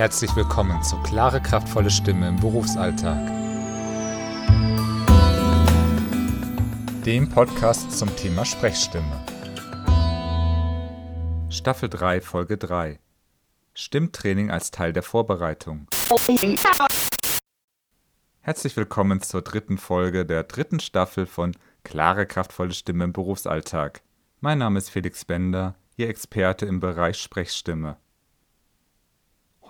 Herzlich willkommen zu Klare, kraftvolle Stimme im Berufsalltag. Dem Podcast zum Thema Sprechstimme. Staffel 3, Folge 3. Stimmtraining als Teil der Vorbereitung. Herzlich willkommen zur dritten Folge der dritten Staffel von Klare, kraftvolle Stimme im Berufsalltag. Mein Name ist Felix Bender, Ihr Experte im Bereich Sprechstimme.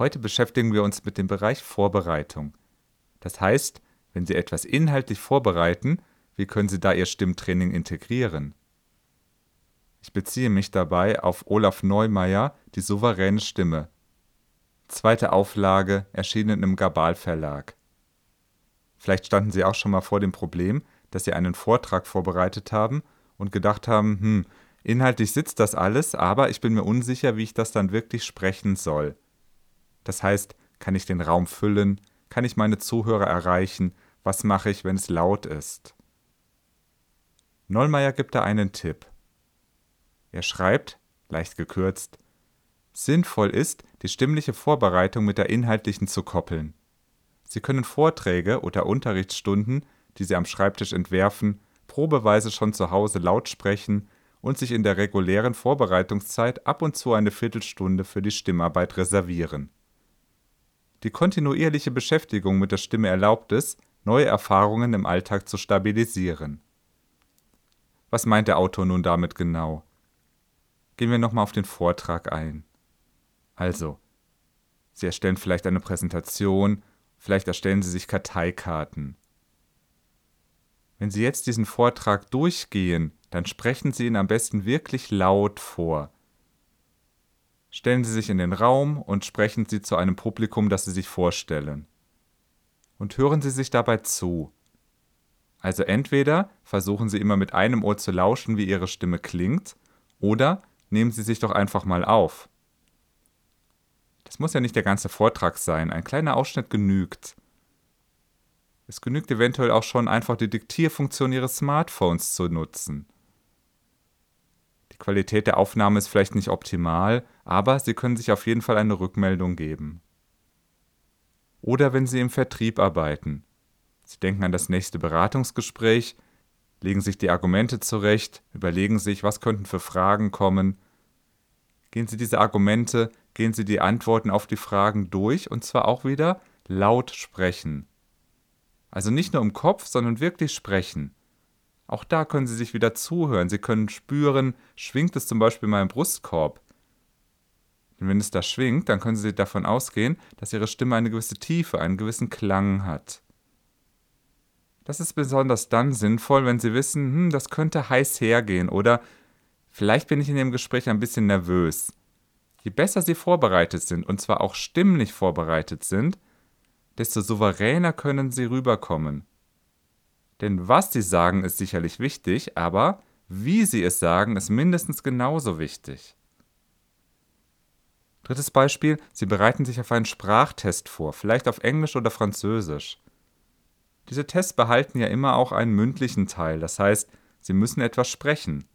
Heute beschäftigen wir uns mit dem Bereich Vorbereitung. Das heißt, wenn Sie etwas inhaltlich vorbereiten, wie können Sie da Ihr Stimmtraining integrieren? Ich beziehe mich dabei auf Olaf Neumeier, die souveräne Stimme. Zweite Auflage, erschienen im Gabal Verlag. Vielleicht standen Sie auch schon mal vor dem Problem, dass Sie einen Vortrag vorbereitet haben und gedacht haben, hm, inhaltlich sitzt das alles, aber ich bin mir unsicher, wie ich das dann wirklich sprechen soll. Das heißt, kann ich den Raum füllen? Kann ich meine Zuhörer erreichen? Was mache ich, wenn es laut ist? Nollmeier gibt da einen Tipp. Er schreibt, leicht gekürzt, Sinnvoll ist, die stimmliche Vorbereitung mit der inhaltlichen zu koppeln. Sie können Vorträge oder Unterrichtsstunden, die Sie am Schreibtisch entwerfen, probeweise schon zu Hause laut sprechen und sich in der regulären Vorbereitungszeit ab und zu eine Viertelstunde für die Stimmarbeit reservieren. Die kontinuierliche Beschäftigung mit der Stimme erlaubt es, neue Erfahrungen im Alltag zu stabilisieren. Was meint der Autor nun damit genau? Gehen wir nochmal auf den Vortrag ein. Also, Sie erstellen vielleicht eine Präsentation, vielleicht erstellen Sie sich Karteikarten. Wenn Sie jetzt diesen Vortrag durchgehen, dann sprechen Sie ihn am besten wirklich laut vor. Stellen Sie sich in den Raum und sprechen Sie zu einem Publikum, das Sie sich vorstellen. Und hören Sie sich dabei zu. Also entweder versuchen Sie immer mit einem Ohr zu lauschen, wie Ihre Stimme klingt, oder nehmen Sie sich doch einfach mal auf. Das muss ja nicht der ganze Vortrag sein, ein kleiner Ausschnitt genügt. Es genügt eventuell auch schon einfach die Diktierfunktion Ihres Smartphones zu nutzen. Qualität der Aufnahme ist vielleicht nicht optimal, aber Sie können sich auf jeden Fall eine Rückmeldung geben. Oder wenn Sie im Vertrieb arbeiten. Sie denken an das nächste Beratungsgespräch, legen sich die Argumente zurecht, überlegen sich, was könnten für Fragen kommen. Gehen Sie diese Argumente, gehen Sie die Antworten auf die Fragen durch und zwar auch wieder laut sprechen. Also nicht nur im Kopf, sondern wirklich sprechen. Auch da können Sie sich wieder zuhören. Sie können spüren, schwingt es zum Beispiel mal im Brustkorb. Denn wenn es da schwingt, dann können Sie davon ausgehen, dass Ihre Stimme eine gewisse Tiefe, einen gewissen Klang hat. Das ist besonders dann sinnvoll, wenn Sie wissen, hm, das könnte heiß hergehen oder vielleicht bin ich in dem Gespräch ein bisschen nervös. Je besser Sie vorbereitet sind, und zwar auch stimmlich vorbereitet sind, desto souveräner können Sie rüberkommen. Denn was sie sagen, ist sicherlich wichtig, aber wie sie es sagen, ist mindestens genauso wichtig. Drittes Beispiel, Sie bereiten sich auf einen Sprachtest vor, vielleicht auf Englisch oder Französisch. Diese Tests behalten ja immer auch einen mündlichen Teil, das heißt, Sie müssen etwas sprechen.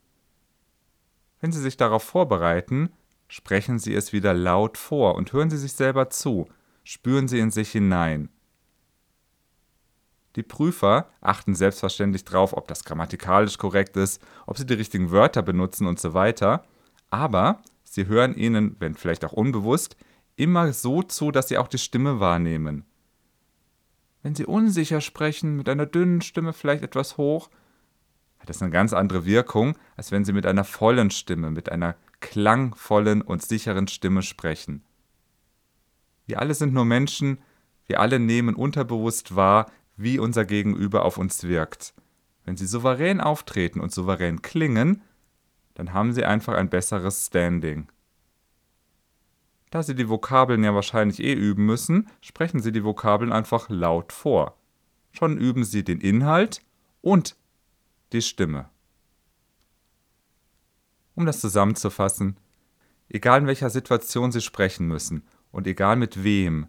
Wenn Sie sich darauf vorbereiten, sprechen Sie es wieder laut vor und hören Sie sich selber zu, spüren Sie in sich hinein. Die Prüfer achten selbstverständlich darauf, ob das grammatikalisch korrekt ist, ob sie die richtigen Wörter benutzen und so weiter, aber sie hören ihnen, wenn vielleicht auch unbewusst, immer so zu, dass sie auch die Stimme wahrnehmen. Wenn sie unsicher sprechen, mit einer dünnen Stimme vielleicht etwas hoch, hat das eine ganz andere Wirkung, als wenn sie mit einer vollen Stimme, mit einer klangvollen und sicheren Stimme sprechen. Wir alle sind nur Menschen, wir alle nehmen unterbewusst wahr, wie unser Gegenüber auf uns wirkt. Wenn sie souverän auftreten und souverän klingen, dann haben sie einfach ein besseres Standing. Da sie die Vokabeln ja wahrscheinlich eh üben müssen, sprechen sie die Vokabeln einfach laut vor. Schon üben sie den Inhalt und die Stimme. Um das zusammenzufassen, egal in welcher Situation Sie sprechen müssen und egal mit wem,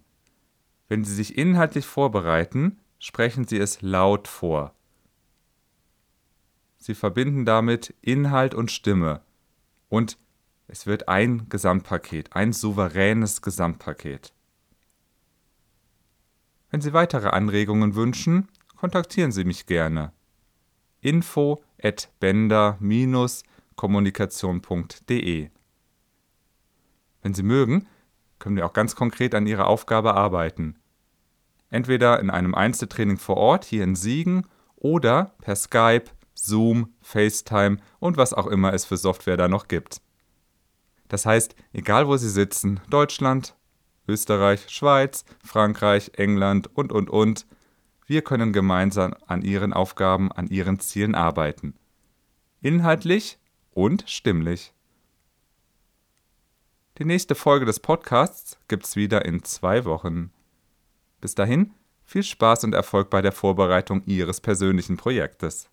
wenn Sie sich inhaltlich vorbereiten, sprechen Sie es laut vor. Sie verbinden damit Inhalt und Stimme und es wird ein Gesamtpaket, ein souveränes Gesamtpaket. Wenn Sie weitere Anregungen wünschen, kontaktieren Sie mich gerne. info at bender-kommunikation.de Wenn Sie mögen, können wir auch ganz konkret an Ihrer Aufgabe arbeiten. Entweder in einem Einzeltraining vor Ort hier in Siegen oder per Skype, Zoom, FaceTime und was auch immer es für Software da noch gibt. Das heißt, egal wo Sie sitzen, Deutschland, Österreich, Schweiz, Frankreich, England und, und, und, wir können gemeinsam an Ihren Aufgaben, an Ihren Zielen arbeiten. Inhaltlich und stimmlich. Die nächste Folge des Podcasts gibt's wieder in zwei Wochen. Bis dahin, viel Spaß und Erfolg bei der Vorbereitung Ihres persönlichen Projektes.